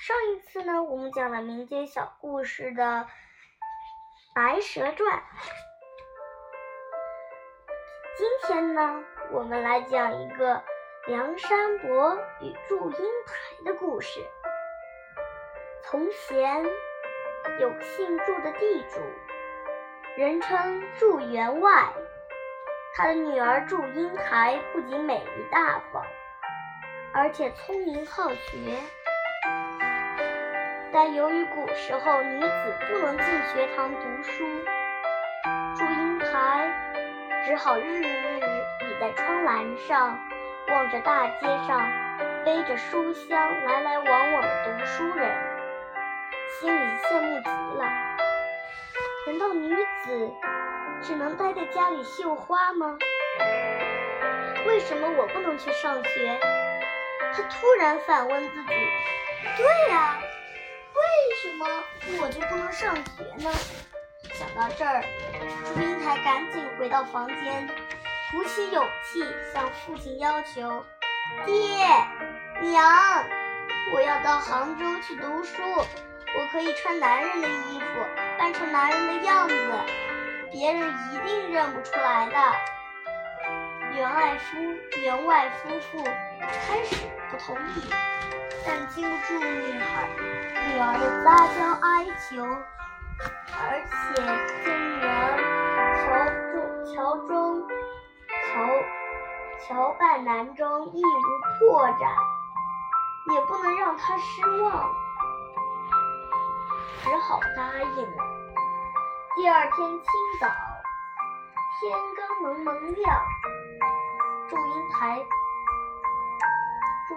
上一次呢，我们讲了民间小故事的《白蛇传》。今天呢，我们来讲一个梁山伯与祝英台的故事。从前有个姓祝的地主，人称祝员外。他的女儿祝英台不仅美丽大方，而且聪明好学。但由于古时候女子不能进学堂读书，祝英台只好日日倚在窗栏上，望着大街上背着书箱来来往往的读书人，心里羡慕极了。难道女子只能待在家里绣花吗？为什么我不能去上学？他突然反问自己：“对呀。”么我就不能上学呢？想到这儿，祝英台赶紧回到房间，鼓起勇气向父亲要求：“爹娘，我要到杭州去读书，我可以穿男人的衣服，扮成男人的样子，别人一定认不出来的。”员外夫员外夫妇开始不同意，但经不住女孩。女儿的撒娇哀求，而且见女儿乔中乔装乔乔扮男装亦无破绽，也不能让她失望，只好答应了。第二天清早，天刚蒙蒙亮，祝英台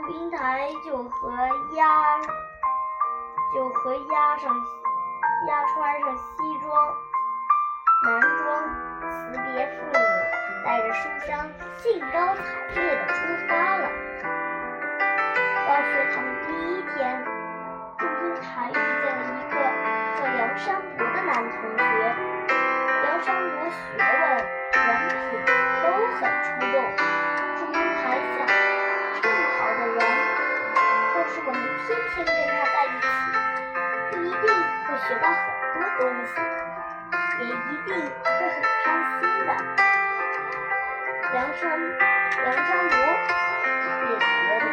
祝英台就和鸭。就和押上押穿上西装男装，辞别父母，带着书箱，兴高采烈的出发了。到学堂的第一天，祝英台遇见了一个叫梁山伯的男同学。梁山伯学问、人品都很出众。我们天天跟他在一起。一定会学到很多东西，也一定会很开心的。梁山梁山伯也觉得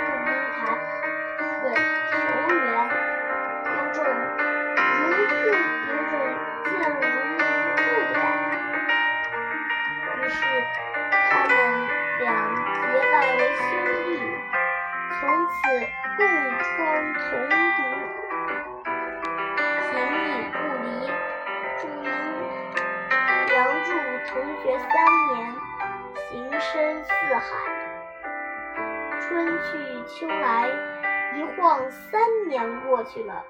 深似海。春去秋来，一晃三年过去了。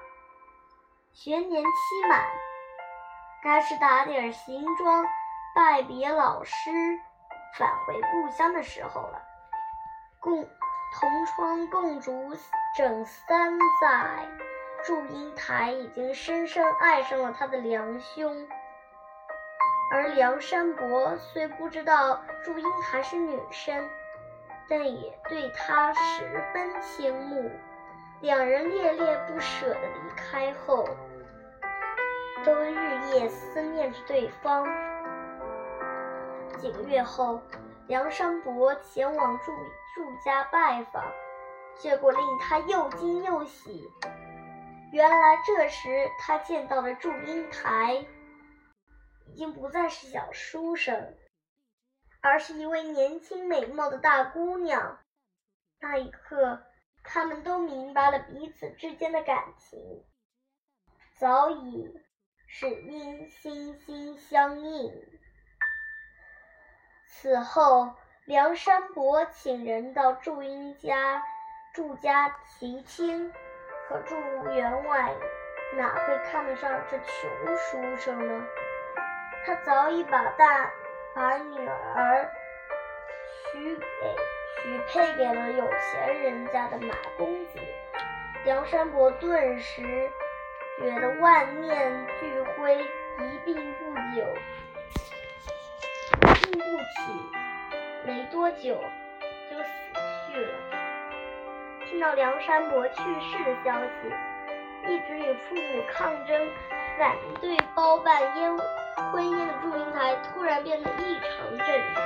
学年期满，该是打点行装，拜别老师，返回故乡的时候了。共同窗共筑整三载，祝英台已经深深爱上了他的梁兄。而梁山伯虽不知道祝英台是女生，但也对她十分倾慕。两人恋恋不舍的离开后，都日夜思念着对方。几个月后，梁山伯前往祝祝家拜访，结果令他又惊又喜。原来这时他见到了祝英台。已经不再是小书生，而是一位年轻美貌的大姑娘。那一刻，他们都明白了彼此之间的感情，早已是因心心相印。此后，梁山伯请人到祝英家、祝家提亲，可祝员外哪会看得上这穷书生呢？他早已把大把女儿许给许配给了有钱人家的马公子，梁山伯顿时觉得万念俱灰，一病不久，病不起，没多久就死去了。听到梁山伯去世的消息，一直与父母抗争、反对包办烟婚姻的祝英台，突然变得异常镇定。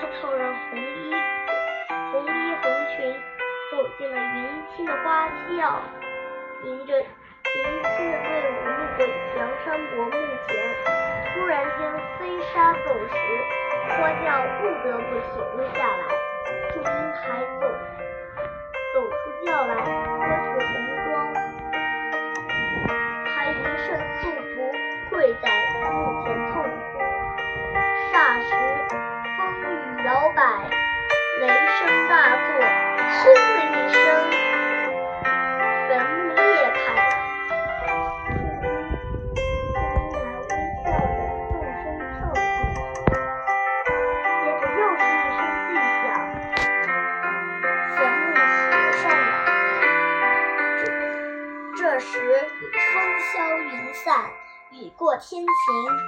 她套上红衣红衣红裙，走进了迎亲的花轿，迎着迎亲的队伍路过梁山伯墓前，突然间飞沙走石，花轿不得不停了下来。祝英台走走出轿来，脱去红装，她一身素，跪在墓前痛哭。霎时，风雨摇摆，雷声大作，轰的一声，坟墓裂开了。祝英台微笑着纵身跳了进去，接着又是一声巨响，坟墓合上了。这这时风消云散，雨过天晴，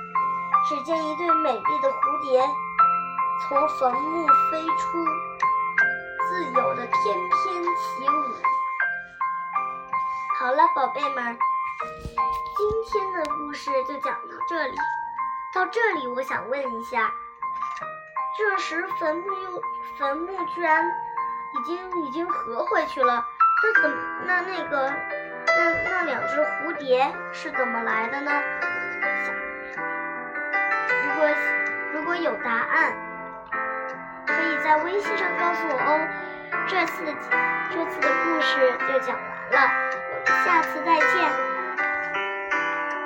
只见一对美丽的蝴蝶从坟墓飞出，自由的翩翩起舞。好了，宝贝们，今天的故事就讲到这里。到这里，我想问一下，这时坟墓又坟墓居然已经已经合回去了，那怎么那那个那那两只蝴蝶是怎么来的呢？如果如果有答案，可以在微信上告诉我哦。这次的这次的故事就讲完了，我们下次再见。